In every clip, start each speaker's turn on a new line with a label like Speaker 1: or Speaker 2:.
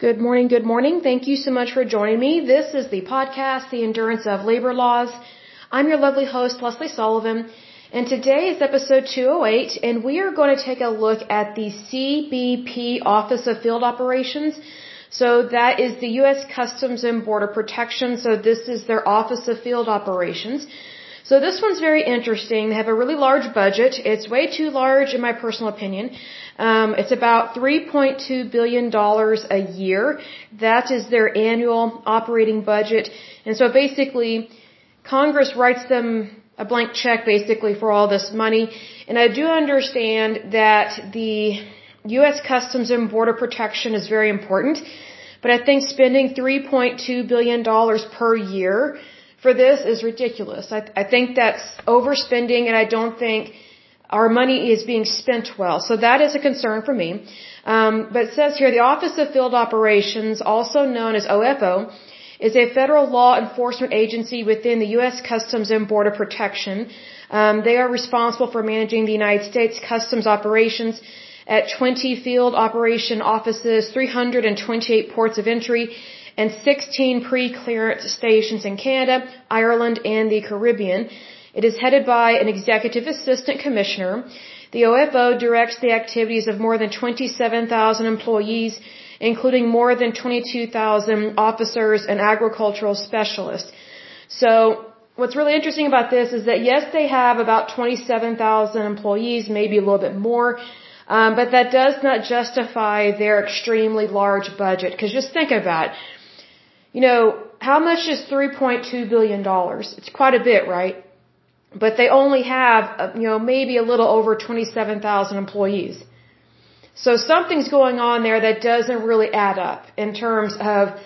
Speaker 1: Good morning, good morning. Thank you so much for joining me. This is the podcast, The Endurance of Labor Laws. I'm your lovely host, Lesley Sullivan, and today is episode 208, and we are going to take a look at the CBP Office of Field Operations. So that is the U.S. Customs and Border Protection. So this is their Office of Field Operations. So this one's very interesting. They have a really large budget. It's way too large in my personal opinion. Um, it's about $3.2 billion a year. That is their annual operating budget. And so basically, Congress writes them a blank check basically for all this money. And I do understand that the U.S. Customs and Border Protection is very important. But I think spending $3.2 billion per year for this is ridiculous. I, I think that's overspending and I don't think our money is being spent well. So that is a concern for me. Um, but it says here the Office of Field Operations, also known as OFO, is a federal law enforcement agency within the U.S. Customs and Border Protection. Um, they are responsible for managing the United States Customs operations at 20 field operation offices, 328 ports of entry, and 16 pre-clearance stations in Canada, Ireland, and the Caribbean. It is headed by an executive assistant commissioner. The OFO directs the activities of more than 27,000 employees, including more than 22,000 officers and agricultural specialists. So, what's really interesting about this is that yes, they have about 27,000 employees, maybe a little bit more, um, but that does not justify their extremely large budget. Because just think about it. You know, how much is $3.2 billion? It's quite a bit, right? But they only have, uh, you know, maybe a little over 27,000 employees. So something's going on there that doesn't really add up in terms of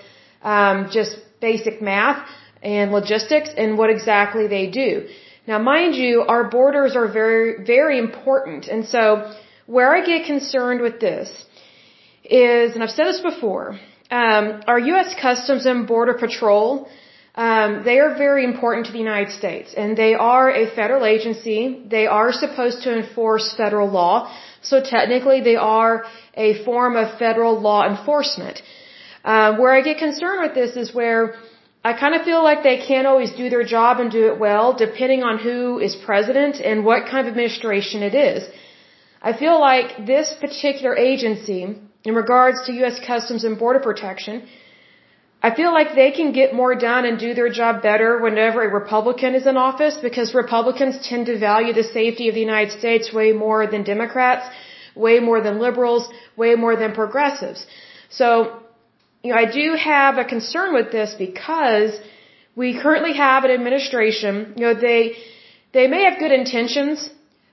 Speaker 1: um, just basic math and logistics and what exactly they do. Now, mind you, our borders are very, very important. And so where I get concerned with this is, and I've said this before, um, our U.S. Customs and Border Patrol, um, they are very important to the United States, and they are a federal agency. They are supposed to enforce federal law, so technically they are a form of federal law enforcement. Uh, where I get concerned with this is where I kind of feel like they can't always do their job and do it well, depending on who is president and what kind of administration it is. I feel like this particular agency in regards to U.S. Customs and Border Protection, I feel like they can get more done and do their job better whenever a Republican is in office because Republicans tend to value the safety of the United States way more than Democrats, way more than liberals, way more than progressives. So, you know, I do have a concern with this because we currently have an administration, you know, they, they may have good intentions,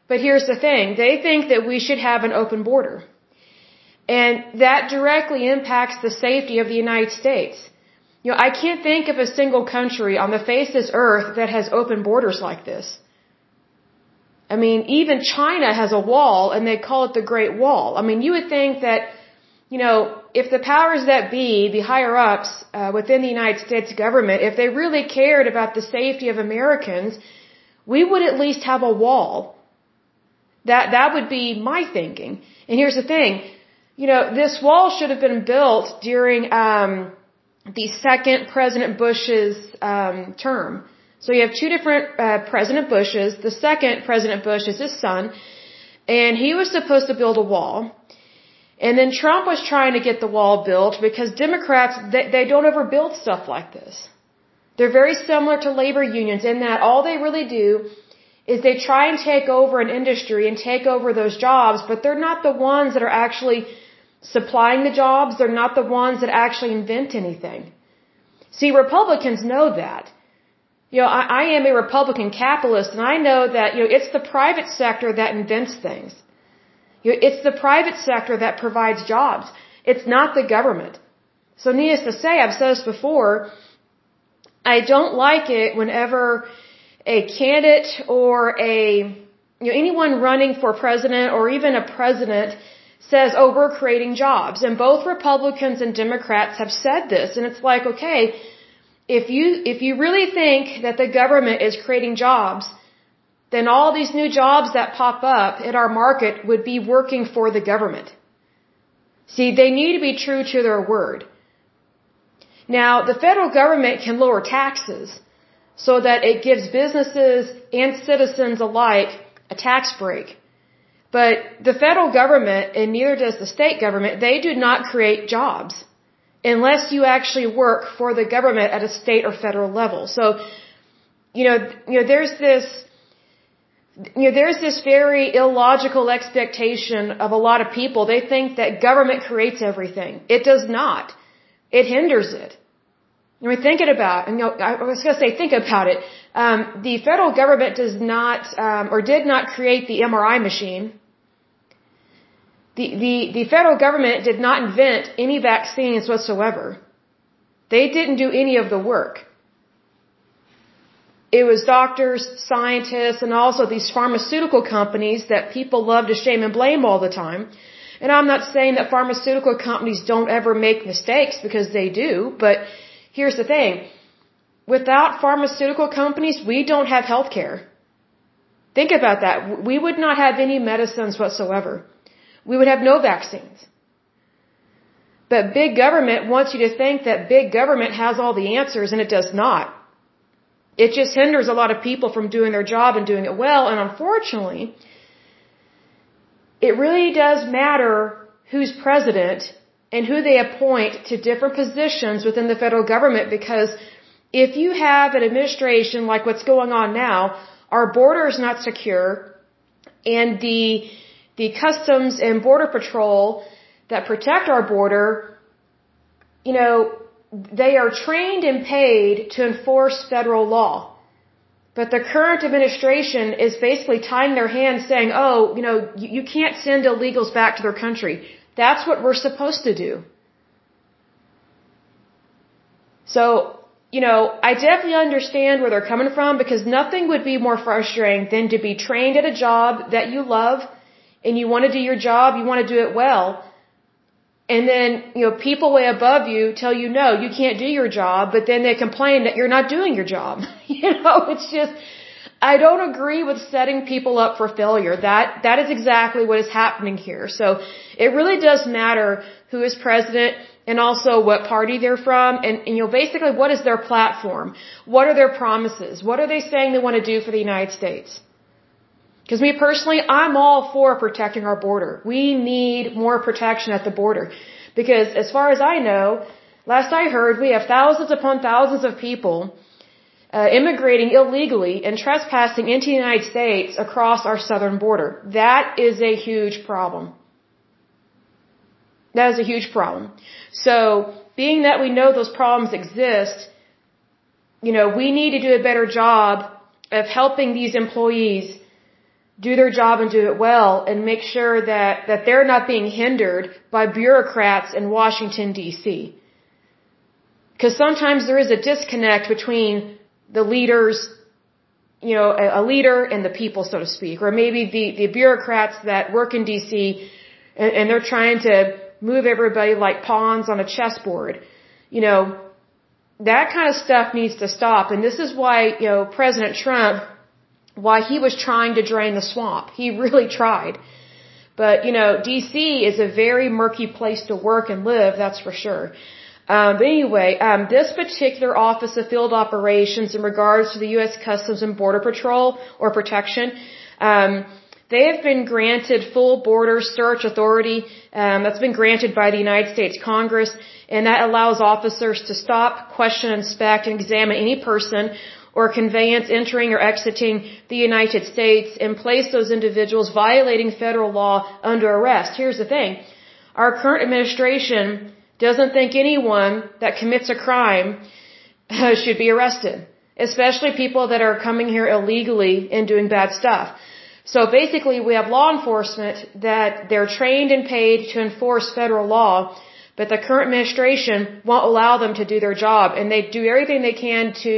Speaker 1: but here's the thing. They think that we should have an open border. And that directly impacts the safety of the United States. You know, I can't think of a single country on the face of this earth that has open borders like this. I mean, even China has a wall and they call it the Great Wall. I mean, you would think that, you know, if the powers that be, the higher ups uh, within the United States government, if they really cared about the safety of Americans, we would at least have a wall. That, that would be my thinking. And here's the thing you know, this wall should have been built during um, the second President Bush's um, term. So you have two different uh, President Bushes. The second President Bush is his son, and he was supposed to build a wall. And then Trump was trying to get the wall built because Democrats they, they don't ever build stuff like this. They're very similar to labor unions in that all they really do is they try and take over an industry and take over those jobs, but they're not the ones that are actually supplying the jobs, they're not the ones that actually invent anything. See, Republicans know that. You know, I, I am a Republican capitalist and I know that, you know, it's the private sector that invents things. You know, it's the private sector that provides jobs. It's not the government. So needless to say, I've said this before, I don't like it whenever a candidate or a, you know, anyone running for president or even a president says, oh, we're creating jobs. And both Republicans and Democrats have said this. And it's like, okay, if you, if you really think that the government is creating jobs, then all these new jobs that pop up in our market would be working for the government. See, they need to be true to their word. Now, the federal government can lower taxes so that it gives businesses and citizens alike a tax break. But the federal government, and neither does the state government, they do not create jobs unless you actually work for the government at a state or federal level. So, you know, you know, there's this, you know, there's this very illogical expectation of a lot of people. They think that government creates everything. It does not. It hinders it. I mean, think it about, and I was going to say, think about it. Um, the federal government does not, um, or did not create the MRI machine. The, the, the federal government did not invent any vaccines whatsoever. They didn't do any of the work. It was doctors, scientists, and also these pharmaceutical companies that people love to shame and blame all the time. And I'm not saying that pharmaceutical companies don't ever make mistakes because they do, but here's the thing. Without pharmaceutical companies, we don't have healthcare. Think about that. We would not have any medicines whatsoever. We would have no vaccines. But big government wants you to think that big government has all the answers and it does not. It just hinders a lot of people from doing their job and doing it well. And unfortunately, it really does matter who's president and who they appoint to different positions within the federal government because if you have an administration like what's going on now, our border is not secure and the the customs and border patrol that protect our border, you know, they are trained and paid to enforce federal law. But the current administration is basically tying their hands saying, oh, you know, you, you can't send illegals back to their country. That's what we're supposed to do. So, you know, I definitely understand where they're coming from because nothing would be more frustrating than to be trained at a job that you love and you want to do your job, you want to do it well. And then, you know, people way above you tell you, no, you can't do your job, but then they complain that you're not doing your job. you know, it's just, I don't agree with setting people up for failure. That, that is exactly what is happening here. So it really does matter who is president and also what party they're from and, and you know, basically what is their platform? What are their promises? What are they saying they want to do for the United States? Because me personally, I'm all for protecting our border. We need more protection at the border. Because as far as I know, last I heard, we have thousands upon thousands of people uh, immigrating illegally and trespassing into the United States across our southern border. That is a huge problem. That is a huge problem. So, being that we know those problems exist, you know, we need to do a better job of helping these employees do their job and do it well and make sure that, that they're not being hindered by bureaucrats in Washington DC. Because sometimes there is a disconnect between the leaders, you know, a, leader and the people, so to speak, or maybe the, the bureaucrats that work in DC and, and they're trying to move everybody like pawns on a chessboard. You know, that kind of stuff needs to stop. And this is why, you know, President Trump why he was trying to drain the swamp. He really tried. But, you know, DC is a very murky place to work and live, that's for sure. Um, but anyway, um, this particular Office of Field Operations in regards to the U.S. Customs and Border Patrol or Protection, um, they have been granted full border search authority. Um, that's been granted by the United States Congress, and that allows officers to stop, question, inspect, and examine any person or conveyance entering or exiting the United States and place those individuals violating federal law under arrest. Here's the thing. Our current administration doesn't think anyone that commits a crime uh, should be arrested, especially people that are coming here illegally and doing bad stuff. So basically we have law enforcement that they're trained and paid to enforce federal law, but the current administration won't allow them to do their job and they do everything they can to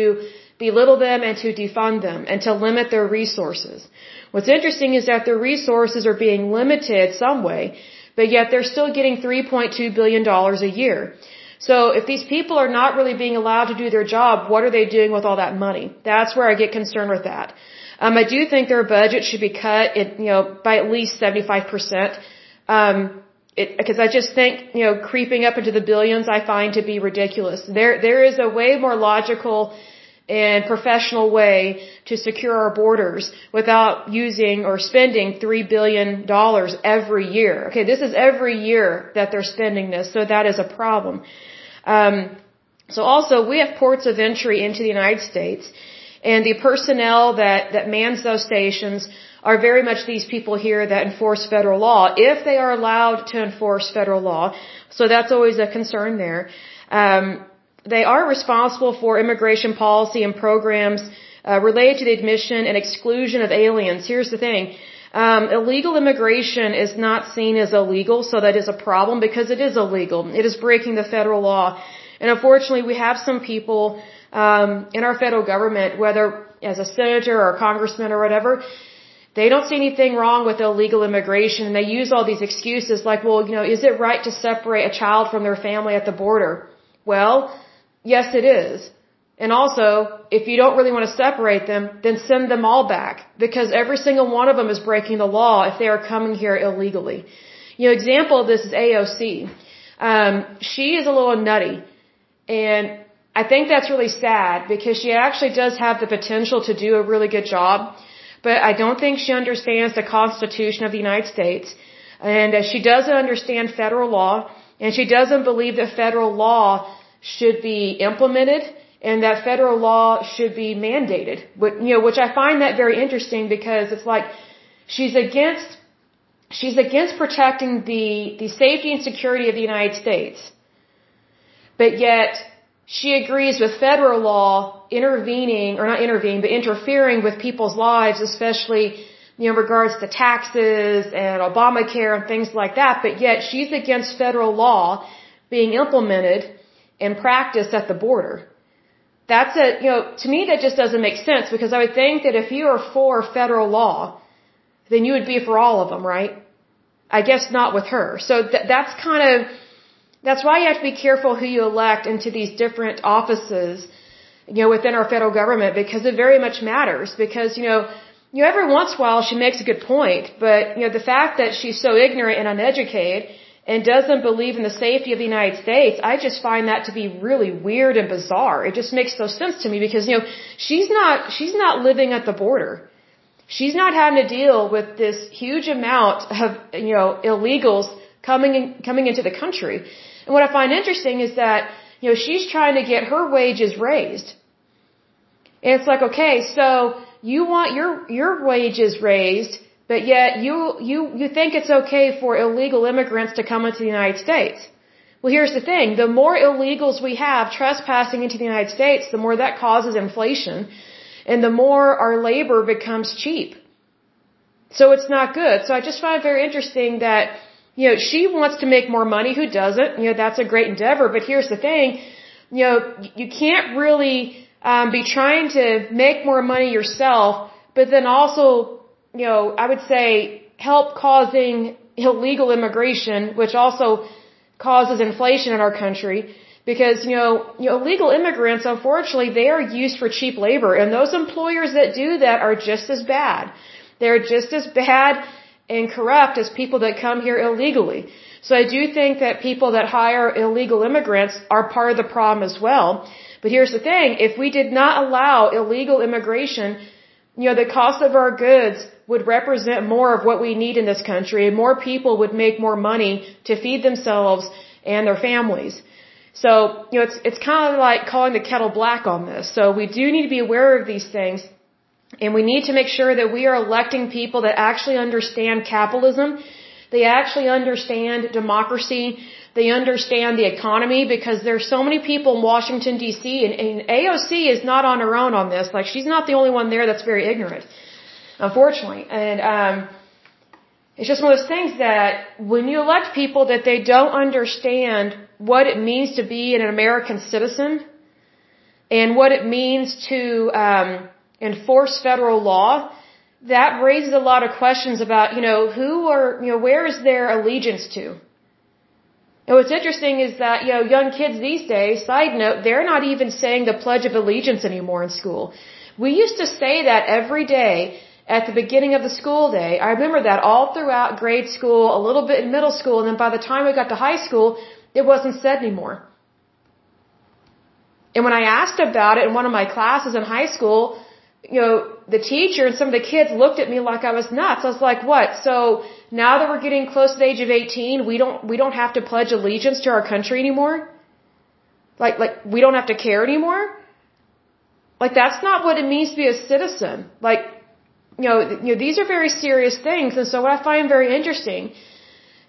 Speaker 1: belittle them and to defund them and to limit their resources. What's interesting is that their resources are being limited some way, but yet they're still getting $3.2 billion a year. So if these people are not really being allowed to do their job, what are they doing with all that money? That's where I get concerned with that. Um, I do think their budget should be cut, in, you know, by at least 75%. Um, because I just think, you know, creeping up into the billions I find to be ridiculous. There, there is a way more logical and professional way to secure our borders without using or spending three billion dollars every year. Okay, this is every year that they're spending this, so that is a problem. Um, so also we have ports of entry into the United States, and the personnel that that mans those stations are very much these people here that enforce federal law, if they are allowed to enforce federal law. So that's always a concern there. Um, they are responsible for immigration policy and programs uh, related to the admission and exclusion of aliens. Here's the thing. Um, illegal immigration is not seen as illegal, so that is a problem because it is illegal. It is breaking the federal law. And unfortunately, we have some people um, in our federal government, whether as a senator or a congressman or whatever, they don't see anything wrong with illegal immigration and they use all these excuses like, well, you know, is it right to separate a child from their family at the border? Well, yes it is. And also, if you don't really want to separate them, then send them all back because every single one of them is breaking the law if they are coming here illegally. You know, example of this is AOC. Um, she is a little nutty and I think that's really sad because she actually does have the potential to do a really good job but I don't think she understands the Constitution of the United States. And she doesn't understand federal law, and she doesn't believe that federal law should be implemented and that federal law should be mandated. But, you know, which I find that very interesting because it's like she's against she's against protecting the the safety and security of the United States. But yet she agrees with federal law intervening, or not intervening, but interfering with people's lives, especially you know, in regards to taxes and Obamacare and things like that, but yet she's against federal law being implemented and practiced at the border. That's a, you know, to me that just doesn't make sense because I would think that if you are for federal law, then you would be for all of them, right? I guess not with her. So th- that's kind of, that's why you have to be careful who you elect into these different offices, you know, within our federal government because it very much matters. Because, you know, you know, every once in a while she makes a good point, but, you know, the fact that she's so ignorant and uneducated and doesn't believe in the safety of the United States, I just find that to be really weird and bizarre. It just makes no sense to me because, you know, she's not, she's not living at the border. She's not having to deal with this huge amount of, you know, illegals coming in, coming into the country. And what I find interesting is that, you know, she's trying to get her wages raised. And it's like, okay, so you want your, your wages raised, but yet you, you, you think it's okay for illegal immigrants to come into the United States. Well, here's the thing. The more illegals we have trespassing into the United States, the more that causes inflation and the more our labor becomes cheap. So it's not good. So I just find it very interesting that you know, she wants to make more money. Who doesn't? You know, that's a great endeavor. But here's the thing, you know, you can't really um, be trying to make more money yourself, but then also, you know, I would say help causing illegal immigration, which also causes inflation in our country. Because, you know, you know, illegal immigrants, unfortunately, they are used for cheap labor. And those employers that do that are just as bad. They're just as bad and corrupt as people that come here illegally. So I do think that people that hire illegal immigrants are part of the problem as well. But here's the thing, if we did not allow illegal immigration, you know, the cost of our goods would represent more of what we need in this country and more people would make more money to feed themselves and their families. So, you know, it's, it's kind of like calling the kettle black on this. So we do need to be aware of these things and we need to make sure that we are electing people that actually understand capitalism. They actually understand democracy. They understand the economy because there's so many people in Washington DC and, and AOC is not on her own on this. Like she's not the only one there that's very ignorant, unfortunately. And, um, it's just one of those things that when you elect people that they don't understand what it means to be an American citizen and what it means to, um, enforce federal law, that raises a lot of questions about, you know, who are, you know, where is their allegiance to? And what's interesting is that, you know, young kids these days, side note, they're not even saying the Pledge of Allegiance anymore in school. We used to say that every day at the beginning of the school day. I remember that all throughout grade school, a little bit in middle school, and then by the time we got to high school, it wasn't said anymore. And when I asked about it in one of my classes in high school, you know, the teacher and some of the kids looked at me like I was nuts. I was like, "What? So now that we're getting close to the age of 18, we don't we don't have to pledge allegiance to our country anymore? Like like we don't have to care anymore?" Like that's not what it means to be a citizen. Like you know, you know these are very serious things and so what I find very interesting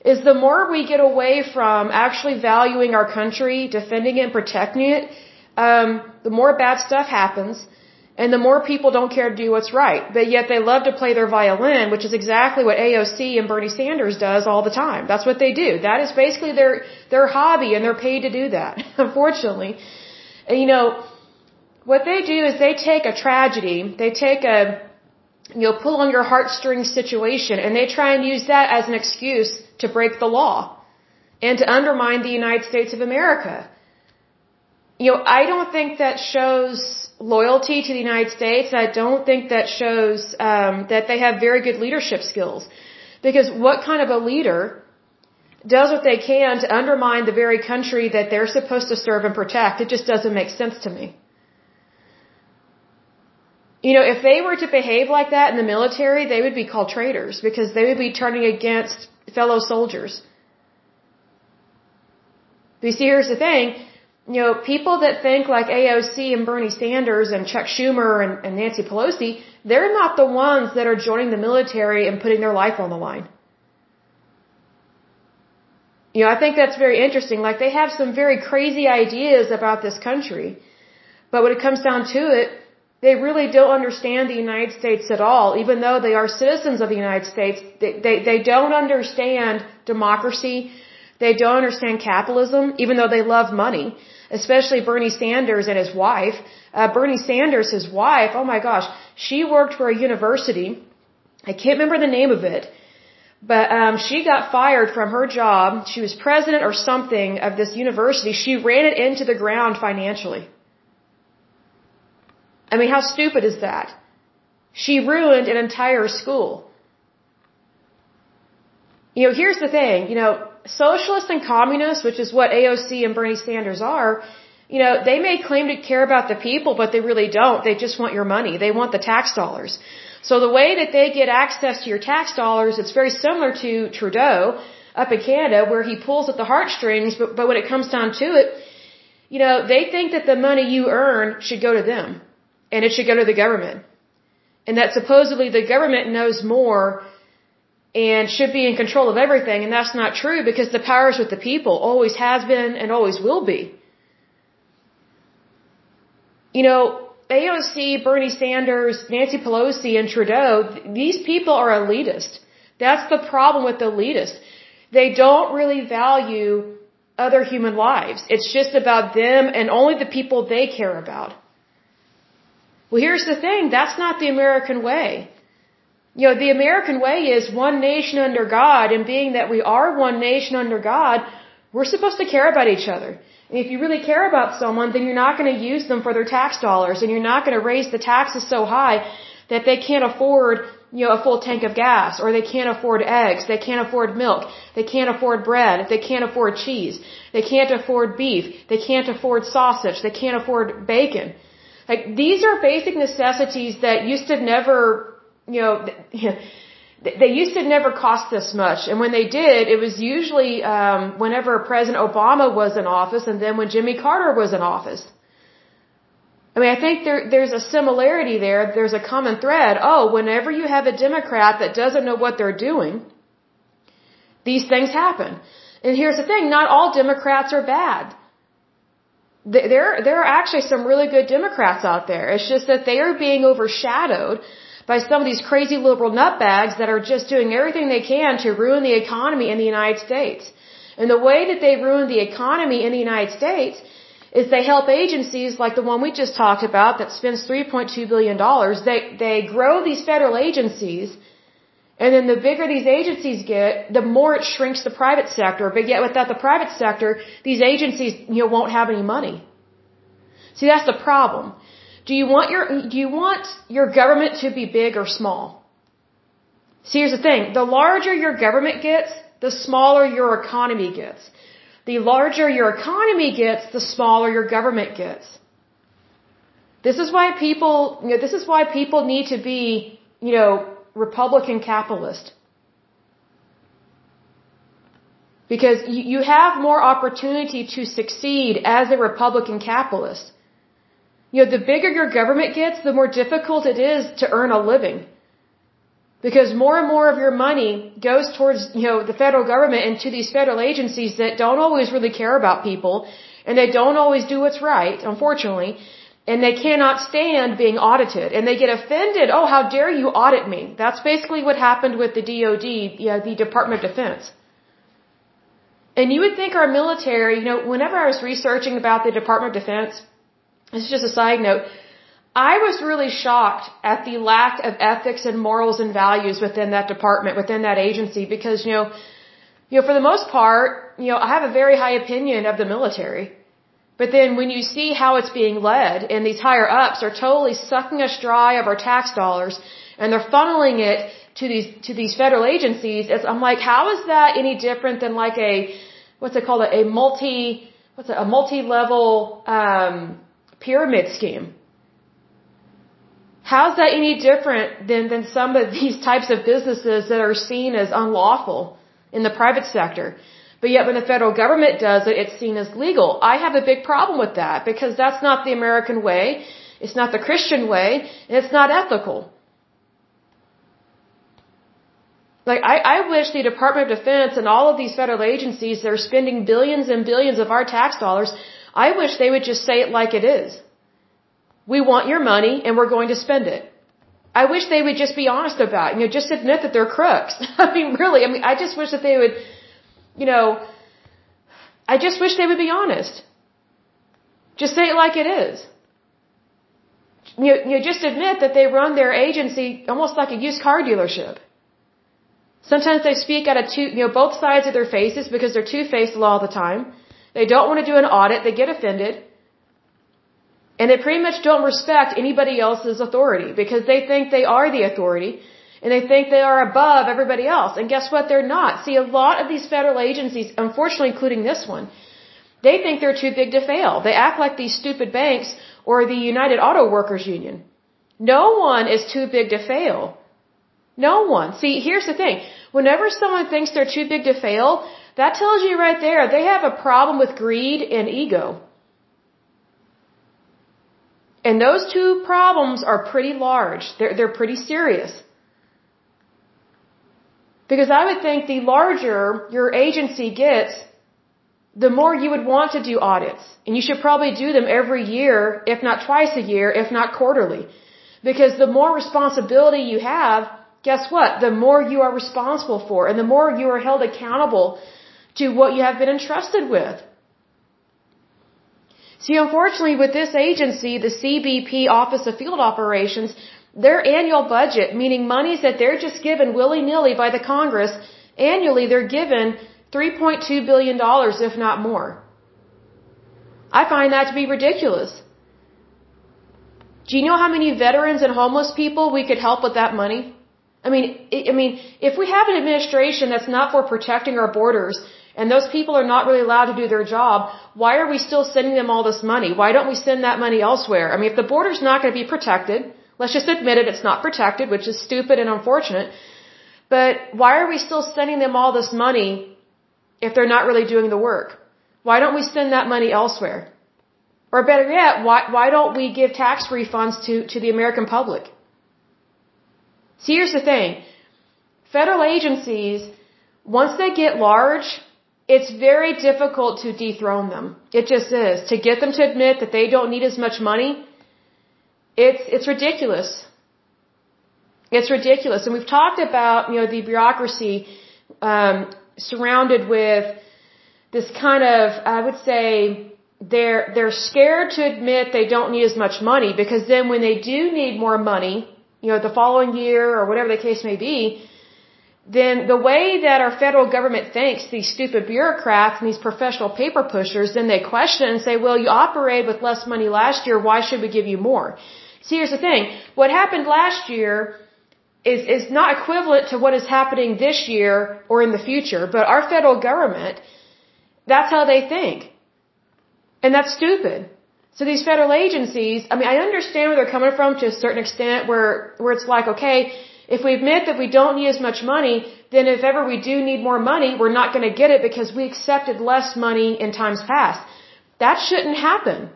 Speaker 1: is the more we get away from actually valuing our country, defending it and protecting it, um, the more bad stuff happens and the more people don't care to do what's right. But yet they love to play their violin, which is exactly what AOC and Bernie Sanders does all the time. That's what they do. That is basically their, their hobby and they're paid to do that, unfortunately. And you know, what they do is they take a tragedy, they take a, you know, pull on your heartstrings situation and they try and use that as an excuse to break the law and to undermine the United States of America. You know, I don't think that shows loyalty to the United States. I don't think that shows um, that they have very good leadership skills. Because what kind of a leader does what they can to undermine the very country that they're supposed to serve and protect? It just doesn't make sense to me. You know, if they were to behave like that in the military, they would be called traitors because they would be turning against fellow soldiers. You see, here's the thing. You know, people that think like AOC and Bernie Sanders and Chuck Schumer and, and Nancy Pelosi, they're not the ones that are joining the military and putting their life on the line. You know, I think that's very interesting. Like they have some very crazy ideas about this country. But when it comes down to it, they really don't understand the United States at all. Even though they are citizens of the United States, they, they, they don't understand democracy. They don't understand capitalism, even though they love money. Especially Bernie Sanders and his wife. Uh, Bernie Sanders, his wife, oh my gosh, she worked for a university. I can't remember the name of it. But um, she got fired from her job. She was president or something of this university. She ran it into the ground financially. I mean, how stupid is that? She ruined an entire school. You know, here's the thing, you know, socialists and communists, which is what AOC and Bernie Sanders are, you know, they may claim to care about the people, but they really don't. They just want your money. They want the tax dollars. So the way that they get access to your tax dollars, it's very similar to Trudeau up in Canada, where he pulls at the heartstrings, but, but when it comes down to it, you know, they think that the money you earn should go to them and it should go to the government. And that supposedly the government knows more and should be in control of everything, and that's not true because the power is with the people, always has been and always will be. You know, AOC, Bernie Sanders, Nancy Pelosi, and Trudeau, these people are elitist. That's the problem with the elitist. They don't really value other human lives. It's just about them and only the people they care about. Well, here's the thing. That's not the American way. You know, the American way is one nation under God, and being that we are one nation under God, we're supposed to care about each other. And if you really care about someone, then you're not going to use them for their tax dollars, and you're not going to raise the taxes so high that they can't afford, you know, a full tank of gas, or they can't afford eggs, they can't afford milk, they can't afford bread, they can't afford cheese, they can't afford beef, they can't afford sausage, they can't afford bacon. Like these are basic necessities that used to never, you know, they used to never cost this much. And when they did, it was usually um, whenever President Obama was in office, and then when Jimmy Carter was in office. I mean, I think there, there's a similarity there. There's a common thread. Oh, whenever you have a Democrat that doesn't know what they're doing, these things happen. And here's the thing: not all Democrats are bad there there are actually some really good Democrats out there. It's just that they are being overshadowed by some of these crazy liberal nutbags that are just doing everything they can to ruin the economy in the United States. And the way that they ruin the economy in the United States is they help agencies like the one we just talked about that spends 3.2 billion dollars. They they grow these federal agencies and then the bigger these agencies get, the more it shrinks the private sector. But yet without the private sector, these agencies, you know, won't have any money. See, that's the problem. Do you want your, do you want your government to be big or small? See, here's the thing. The larger your government gets, the smaller your economy gets. The larger your economy gets, the smaller your government gets. This is why people, you know, this is why people need to be, you know, Republican capitalist. Because you have more opportunity to succeed as a Republican capitalist. You know, the bigger your government gets, the more difficult it is to earn a living. Because more and more of your money goes towards, you know, the federal government and to these federal agencies that don't always really care about people and they don't always do what's right, unfortunately. And they cannot stand being audited and they get offended. Oh, how dare you audit me? That's basically what happened with the DOD, yeah, the Department of Defense. And you would think our military, you know, whenever I was researching about the Department of Defense, this is just a side note, I was really shocked at the lack of ethics and morals and values within that department, within that agency, because, you know, you know, for the most part, you know, I have a very high opinion of the military. But then when you see how it's being led and these higher ups are totally sucking us dry of our tax dollars and they're funneling it to these to these federal agencies, it's, I'm like, how is that any different than like a what's it called a, a multi what's it, a multi level um, pyramid scheme? How's that any different than than some of these types of businesses that are seen as unlawful in the private sector? But yet when the federal government does it, it's seen as legal. I have a big problem with that because that's not the American way. It's not the Christian way, and it's not ethical. Like, I, I wish the Department of Defense and all of these federal agencies that are spending billions and billions of our tax dollars, I wish they would just say it like it is. We want your money and we're going to spend it. I wish they would just be honest about it. You know, just admit that they're crooks. I mean, really, I mean, I just wish that they would, you know, I just wish they would be honest. Just say it like it is. You you just admit that they run their agency almost like a used car dealership. Sometimes they speak out of two, you know, both sides of their faces because they're two-faced all the time. They don't want to do an audit. They get offended. And they pretty much don't respect anybody else's authority because they think they are the authority and they think they are above everybody else. And guess what? They're not. See, a lot of these federal agencies, unfortunately including this one, they think they're too big to fail. They act like these stupid banks or the United Auto Workers Union. No one is too big to fail. No one. See, here's the thing. Whenever someone thinks they're too big to fail, that tells you right there they have a problem with greed and ego. And those two problems are pretty large. They're, they're pretty serious. Because I would think the larger your agency gets, the more you would want to do audits. And you should probably do them every year, if not twice a year, if not quarterly. Because the more responsibility you have, guess what? The more you are responsible for and the more you are held accountable to what you have been entrusted with. See, unfortunately, with this agency, the CBP Office of Field Operations, their annual budget, meaning monies that they're just given willy-nilly by the Congress, annually they're given $3.2 billion, if not more. I find that to be ridiculous. Do you know how many veterans and homeless people we could help with that money? I mean, I mean, if we have an administration that's not for protecting our borders, and those people are not really allowed to do their job, why are we still sending them all this money? Why don't we send that money elsewhere? I mean, if the border's not going to be protected, let's just admit it, it's not protected, which is stupid and unfortunate. But why are we still sending them all this money if they're not really doing the work? Why don't we send that money elsewhere? Or better yet, why, why don't we give tax refunds to, to the American public? See, here's the thing. Federal agencies, once they get large, it's very difficult to dethrone them. It just is. To get them to admit that they don't need as much money, it's, it's ridiculous. It's ridiculous. And we've talked about, you know, the bureaucracy, um, surrounded with this kind of, I would say, they're, they're scared to admit they don't need as much money because then when they do need more money, you know, the following year or whatever the case may be, then the way that our federal government thinks, these stupid bureaucrats and these professional paper pushers, then they question and say, well, you operated with less money last year, why should we give you more? See, here's the thing. What happened last year is, is not equivalent to what is happening this year or in the future, but our federal government, that's how they think. And that's stupid. So these federal agencies, I mean, I understand where they're coming from to a certain extent where, where it's like, okay, if we admit that we don't need as much money, then if ever we do need more money, we're not going to get it because we accepted less money in times past. That shouldn't happen.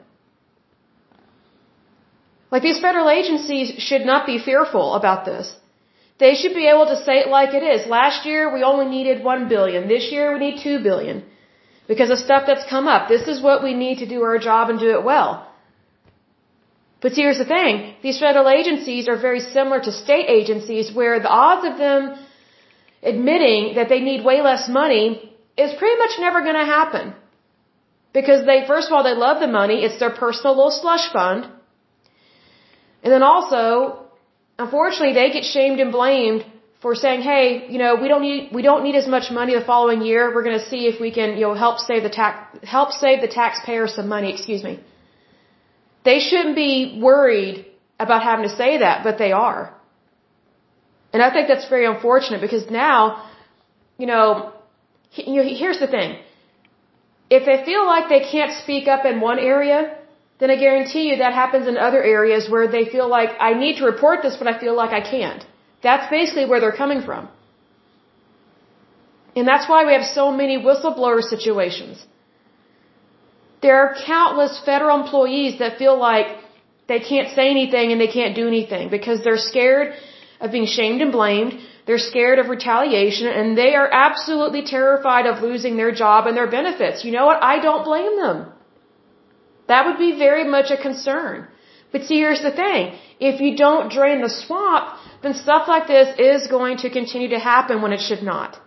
Speaker 1: Like these federal agencies should not be fearful about this. They should be able to say it like it is. Last year we only needed one billion. This year we need two billion. Because of stuff that's come up. This is what we need to do our job and do it well. But here's the thing. These federal agencies are very similar to state agencies where the odds of them admitting that they need way less money is pretty much never going to happen. Because they, first of all, they love the money. It's their personal little slush fund. And then also, unfortunately, they get shamed and blamed for saying, "Hey, you know, we don't need we don't need as much money the following year. We're going to see if we can, you know, help save the tax help save the taxpayer some money." Excuse me. They shouldn't be worried about having to say that, but they are. And I think that's very unfortunate because now, you know, you know, here's the thing. If they feel like they can't speak up in one area, then I guarantee you that happens in other areas where they feel like I need to report this, but I feel like I can't. That's basically where they're coming from. And that's why we have so many whistleblower situations. There are countless federal employees that feel like they can't say anything and they can't do anything because they're scared of being shamed and blamed. They're scared of retaliation and they are absolutely terrified of losing their job and their benefits. You know what? I don't blame them. That would be very much a concern. But see, here's the thing. If you don't drain the swamp, then stuff like this is going to continue to happen when it should not.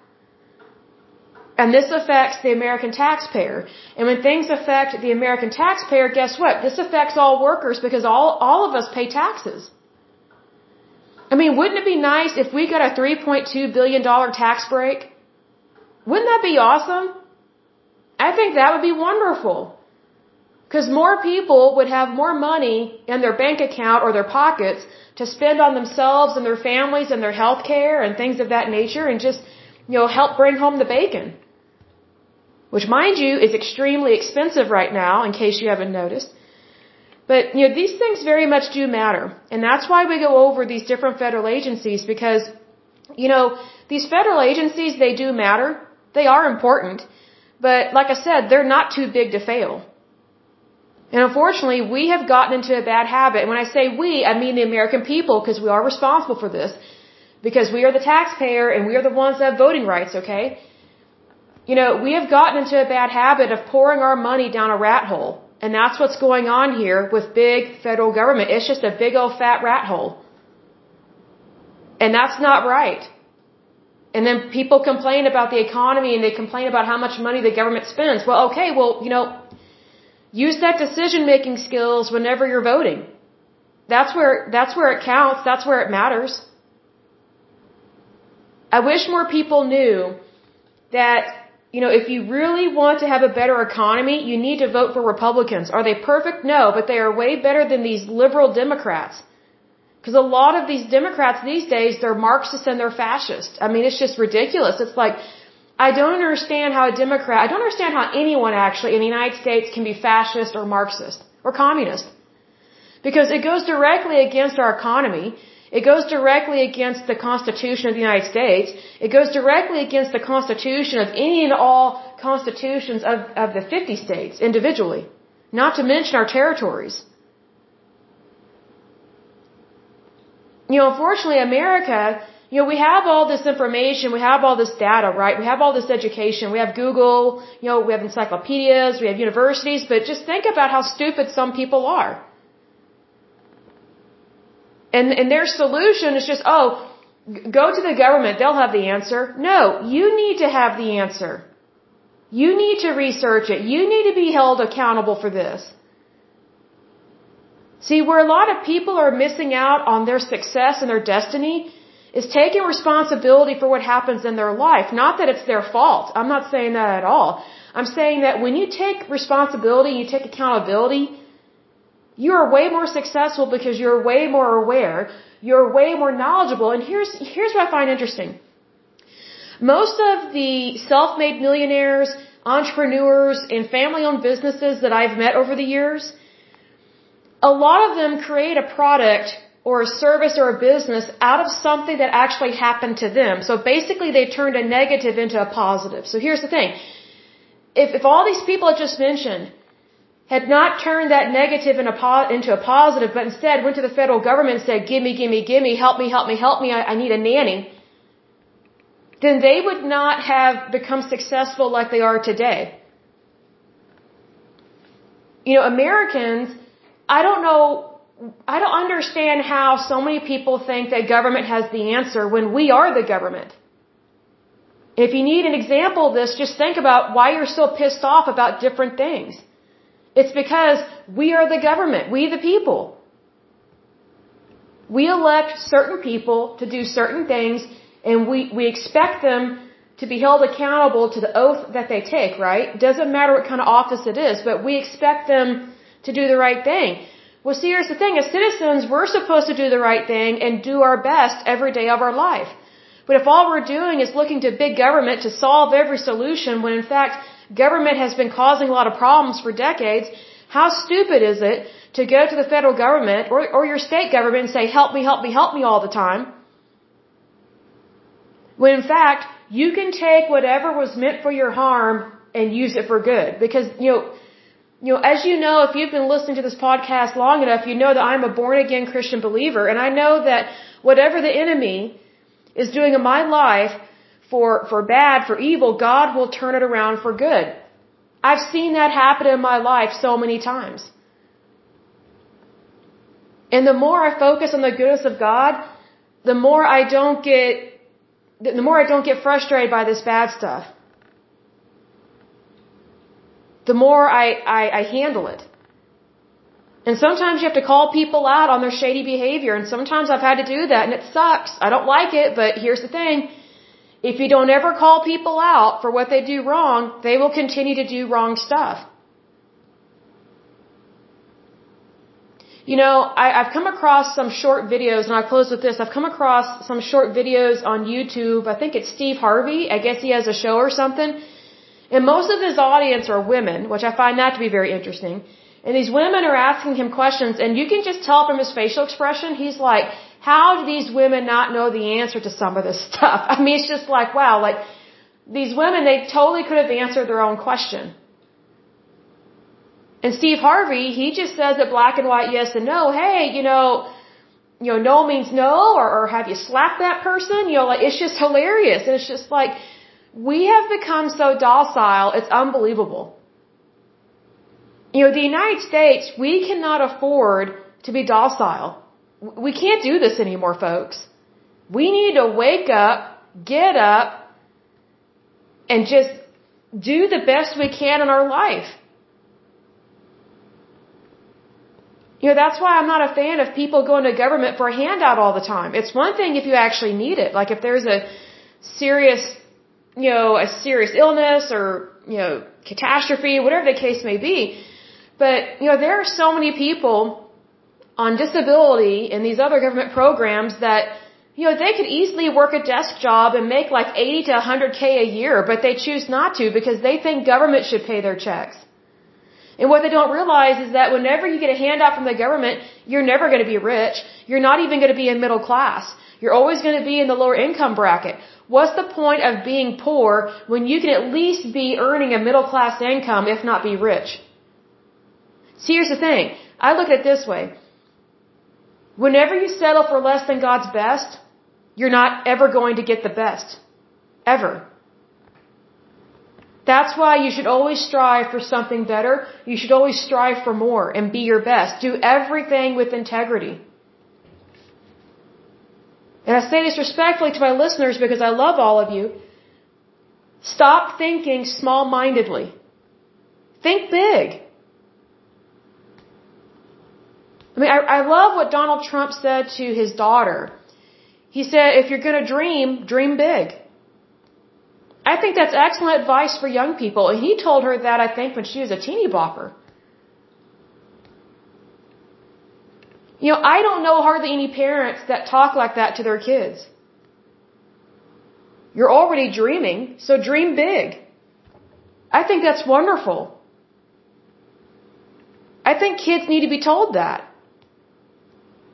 Speaker 1: And this affects the American taxpayer. And when things affect the American taxpayer, guess what? This affects all workers because all, all of us pay taxes. I mean, wouldn't it be nice if we got a $3.2 billion tax break? Wouldn't that be awesome? I think that would be wonderful. Because more people would have more money in their bank account or their pockets to spend on themselves and their families and their health care and things of that nature and just, you know, help bring home the bacon. Which, mind you, is extremely expensive right now, in case you haven't noticed. But, you know, these things very much do matter. And that's why we go over these different federal agencies because, you know, these federal agencies, they do matter. They are important. But, like I said, they're not too big to fail. And unfortunately, we have gotten into a bad habit. And when I say we, I mean the American people because we are responsible for this. Because we are the taxpayer and we are the ones that have voting rights, okay? You know, we have gotten into a bad habit of pouring our money down a rat hole. And that's what's going on here with big federal government. It's just a big old fat rat hole. And that's not right. And then people complain about the economy and they complain about how much money the government spends. Well, okay, well, you know, use that decision making skills whenever you're voting. That's where, that's where it counts. That's where it matters. I wish more people knew that, you know, if you really want to have a better economy, you need to vote for Republicans. Are they perfect? No, but they are way better than these liberal Democrats. Because a lot of these Democrats these days, they're Marxists and they're fascists. I mean, it's just ridiculous. It's like, I don't understand how a Democrat, I don't understand how anyone actually in the United States can be fascist or Marxist or communist. Because it goes directly against our economy. It goes directly against the Constitution of the United States. It goes directly against the Constitution of any and all constitutions of, of the 50 states individually. Not to mention our territories. You know, unfortunately, America, you know, we have all this information, we have all this data, right? We have all this education, we have Google, you know, we have encyclopedias, we have universities, but just think about how stupid some people are. And, and their solution is just, oh, go to the government, they'll have the answer. No, you need to have the answer. You need to research it. You need to be held accountable for this. See, where a lot of people are missing out on their success and their destiny is taking responsibility for what happens in their life. Not that it's their fault. I'm not saying that at all. I'm saying that when you take responsibility, you take accountability, you are way more successful because you're way more aware. you're way more knowledgeable. And here's, here's what I find interesting. Most of the self-made millionaires, entrepreneurs, and family-owned businesses that I've met over the years, a lot of them create a product or a service or a business out of something that actually happened to them. So basically they turned a negative into a positive. So here's the thing. If, if all these people I just mentioned had not turned that negative in a into a positive, but instead went to the federal government and said, gimme, gimme, gimme, help me, help me, help me, I, I need a nanny, then they would not have become successful like they are today. You know, Americans, I don't know I don't understand how so many people think that government has the answer when we are the government. If you need an example of this, just think about why you're so pissed off about different things. It's because we are the government, we the people. We elect certain people to do certain things and we, we expect them to be held accountable to the oath that they take, right? Doesn't matter what kind of office it is, but we expect them to do the right thing. Well, see, here's the thing. As citizens, we're supposed to do the right thing and do our best every day of our life. But if all we're doing is looking to big government to solve every solution, when in fact government has been causing a lot of problems for decades, how stupid is it to go to the federal government or, or your state government and say, help me, help me, help me all the time? When in fact, you can take whatever was meant for your harm and use it for good. Because, you know, you know, as you know, if you've been listening to this podcast long enough, you know that I'm a born again Christian believer. And I know that whatever the enemy is doing in my life for, for bad, for evil, God will turn it around for good. I've seen that happen in my life so many times. And the more I focus on the goodness of God, the more I don't get, the more I don't get frustrated by this bad stuff the more I, I, I handle it. And sometimes you have to call people out on their shady behavior, and sometimes I've had to do that, and it sucks. I don't like it, but here's the thing. If you don't ever call people out for what they do wrong, they will continue to do wrong stuff. You know, I, I've come across some short videos, and I'll close with this. I've come across some short videos on YouTube. I think it's Steve Harvey. I guess he has a show or something and most of his audience are women, which I find that to be very interesting. And these women are asking him questions, and you can just tell from his facial expression, he's like, how do these women not know the answer to some of this stuff? I mean, it's just like, wow, like, these women, they totally could have answered their own question. And Steve Harvey, he just says it black and white, yes and no. Hey, you know, you know, no means no, or, or have you slapped that person? You know, like, it's just hilarious. And it's just like, we have become so docile, it's unbelievable. You know, the United States, we cannot afford to be docile. We can't do this anymore, folks. We need to wake up, get up, and just do the best we can in our life. You know, that's why I'm not a fan of people going to government for a handout all the time. It's one thing if you actually need it. Like if there's a serious you know, a serious illness or, you know, catastrophe, whatever the case may be. But, you know, there are so many people on disability in these other government programs that, you know, they could easily work a desk job and make like 80 to 100k a year, but they choose not to because they think government should pay their checks. And what they don't realize is that whenever you get a handout from the government, you're never going to be rich. You're not even going to be in middle class. You're always going to be in the lower income bracket. What's the point of being poor when you can at least be earning a middle class income, if not be rich? See, here's the thing. I look at it this way. Whenever you settle for less than God's best, you're not ever going to get the best. Ever. That's why you should always strive for something better. You should always strive for more and be your best. Do everything with integrity. And I say this respectfully to my listeners because I love all of you. Stop thinking small mindedly. Think big. I mean, I, I love what Donald Trump said to his daughter. He said, if you're going to dream, dream big. I think that's excellent advice for young people. And he told her that, I think, when she was a teeny bopper. You know, I don't know hardly any parents that talk like that to their kids. You're already dreaming, so dream big. I think that's wonderful. I think kids need to be told that.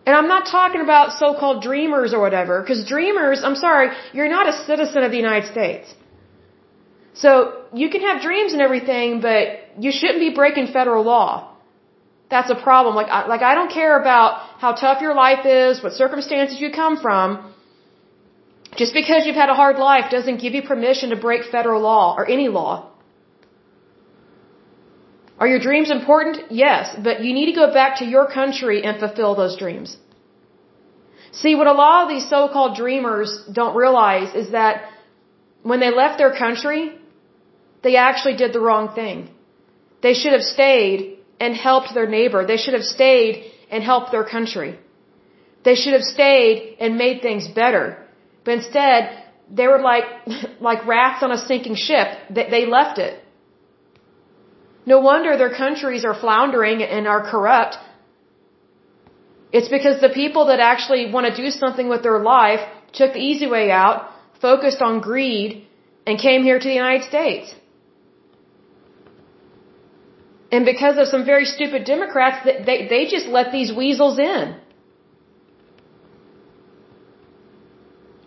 Speaker 1: And I'm not talking about so-called dreamers or whatever, because dreamers, I'm sorry, you're not a citizen of the United States. So, you can have dreams and everything, but you shouldn't be breaking federal law. That's a problem. Like, I, like I don't care about how tough your life is, what circumstances you come from. Just because you've had a hard life doesn't give you permission to break federal law or any law. Are your dreams important? Yes, but you need to go back to your country and fulfill those dreams. See, what a lot of these so-called dreamers don't realize is that when they left their country, they actually did the wrong thing. They should have stayed and helped their neighbor. They should have stayed and helped their country. They should have stayed and made things better. But instead, they were like, like rats on a sinking ship. They, they left it. No wonder their countries are floundering and are corrupt. It's because the people that actually want to do something with their life took the easy way out, focused on greed, and came here to the United States. And because of some very stupid Democrats, they, they just let these weasels in.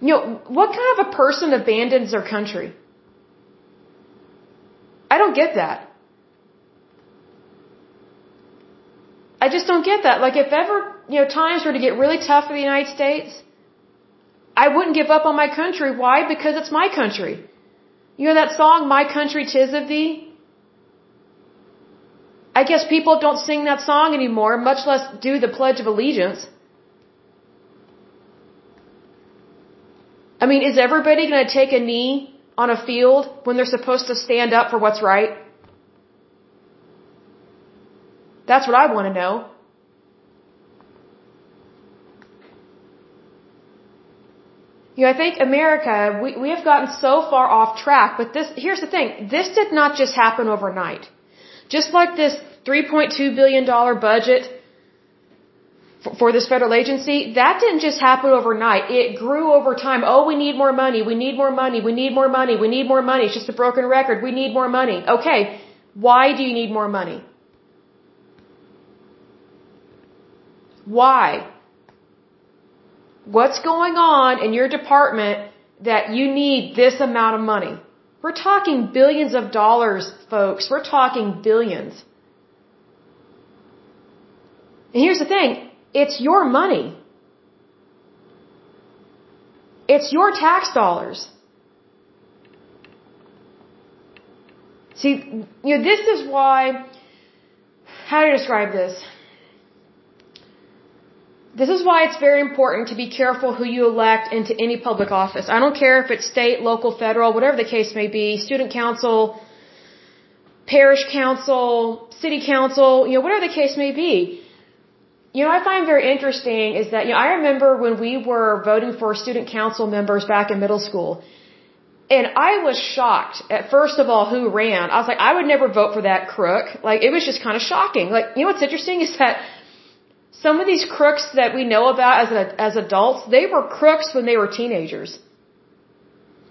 Speaker 1: You know, what kind of a person abandons their country? I don't get that. I just don't get that. Like, if ever, you know, times were to get really tough for the United States, I wouldn't give up on my country. Why? Because it's my country. You know that song, My Country Tis of Thee? I guess people don't sing that song anymore, much less do the Pledge of Allegiance. I mean, is everybody going to take a knee on a field when they're supposed to stand up for what's right? That's what I want to know. You know, I think America, we, we have gotten so far off track, but this, here's the thing, this did not just happen overnight. Just like this $3.2 billion budget for, for this federal agency, that didn't just happen overnight. It grew over time. Oh, we need more money, we need more money, we need more money, we need more money. It's just a broken record. We need more money. Okay, why do you need more money? Why? What's going on in your department that you need this amount of money? We're talking billions of dollars, folks. We're talking billions. And here's the thing. It's your money. It's your tax dollars. See, you know, this is why, how do I describe this? This is why it's very important to be careful who you elect into any public office. I don't care if it's state, local, federal, whatever the case may be, student council, parish council, city council, you know, whatever the case may be. You know, I find very interesting is that, you know, I remember when we were voting for student council members back in middle school, and I was shocked at first of all who ran. I was like, I would never vote for that crook. Like, it was just kind of shocking. Like, you know what's interesting is that some of these crooks that we know about as, a, as adults, they were crooks when they were teenagers.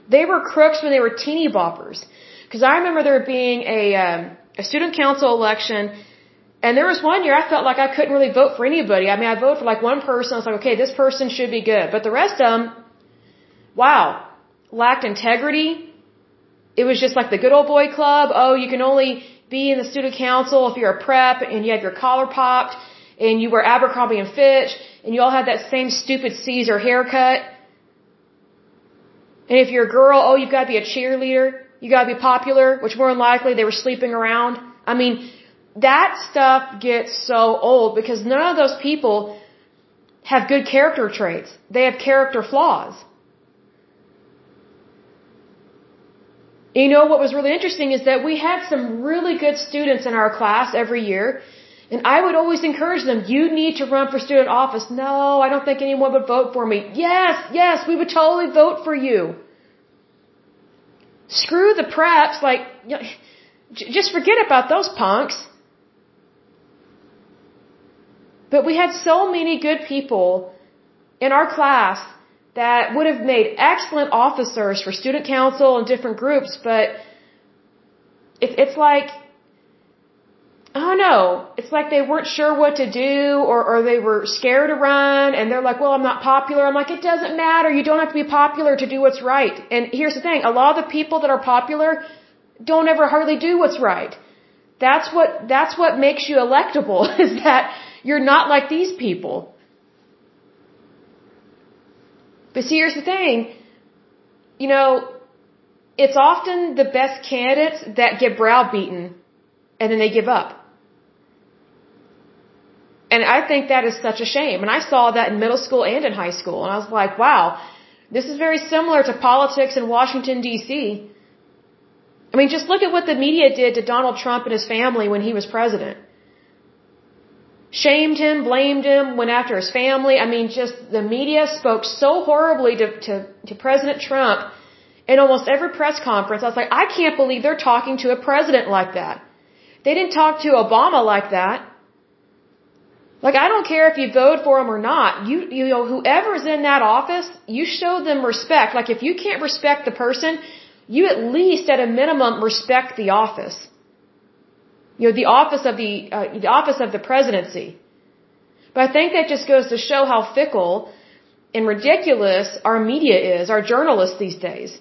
Speaker 1: They were crooks when they were teeny boppers. Because I remember there being a, um, a student council election, and there was one year I felt like I couldn't really vote for anybody. I mean, I voted for like one person. I was like, okay, this person should be good. But the rest of them, wow, lacked integrity. It was just like the good old boy club. Oh, you can only be in the student council if you're a prep and you have your collar popped and you wear Abercrombie and Fitch, and you all have that same stupid Caesar haircut. And if you're a girl, oh, you've got to be a cheerleader. You got to be popular, which more than likely they were sleeping around. I mean, that stuff gets so old because none of those people have good character traits. They have character flaws. You know what was really interesting is that we had some really good students in our class every year and I would always encourage them, you need to run for student office. No, I don't think anyone would vote for me. Yes, yes, we would totally vote for you. Screw the preps, like, just forget about those punks. But we had so many good people in our class that would have made excellent officers for student council and different groups, but it, it's like, Oh, I don't it's like they weren't sure what to do or, or they were scared to run and they're like, well, I'm not popular. I'm like, it doesn't matter. You don't have to be popular to do what's right. And here's the thing, a lot of the people that are popular don't ever hardly do what's right. That's what, that's what makes you electable is that you're not like these people. But see, here's the thing. You know, it's often the best candidates that get browbeaten and then they give up. And I think that is such a shame. And I saw that in middle school and in high school. And I was like, wow, this is very similar to politics in Washington, D.C. I mean, just look at what the media did to Donald Trump and his family when he was president shamed him, blamed him, went after his family. I mean, just the media spoke so horribly to, to, to President Trump in almost every press conference. I was like, I can't believe they're talking to a president like that. They didn't talk to Obama like that. Like, I don't care if you vote for him or not. You, you know, whoever's in that office, you show them respect. Like, if you can't respect the person, you at least, at a minimum, respect the office you know, the office of the, uh, the office of the presidency. But I think that just goes to show how fickle and ridiculous our media is, our journalists these days.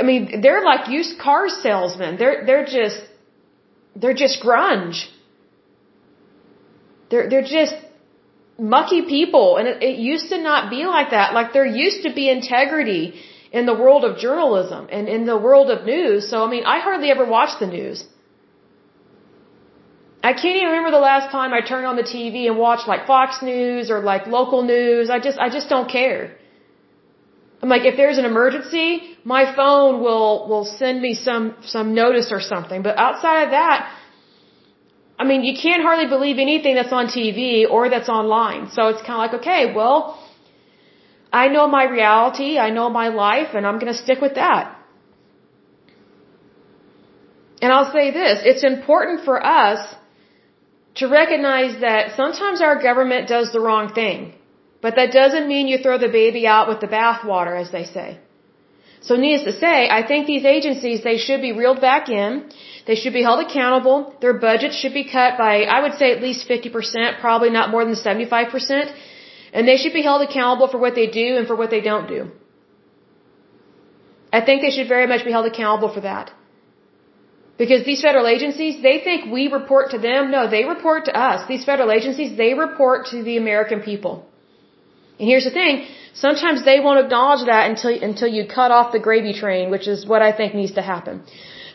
Speaker 1: I mean, they're like used car salesmen. They're, they're just, they're just grunge. They're, they're just mucky people. And it, it used to not be like that. Like there used to be integrity in the world of journalism and in the world of news. So, I mean, I hardly ever watch the news. I can't even remember the last time I turned on the TV and watched like Fox News or like local news. I just, I just don't care. I'm like, if there's an emergency, my phone will, will send me some, some notice or something. But outside of that, I mean, you can't hardly believe anything that's on TV or that's online. So it's kind of like, okay, well, I know my reality, I know my life, and I'm going to stick with that. And I'll say this, it's important for us to recognize that sometimes our government does the wrong thing. But that doesn't mean you throw the baby out with the bathwater, as they say. So needless to say, I think these agencies, they should be reeled back in. They should be held accountable. Their budgets should be cut by, I would say at least 50%, probably not more than 75%. And they should be held accountable for what they do and for what they don't do. I think they should very much be held accountable for that. Because these federal agencies, they think we report to them. No, they report to us. These federal agencies, they report to the American people. And here's the thing, sometimes they won't acknowledge that until, until you cut off the gravy train, which is what I think needs to happen.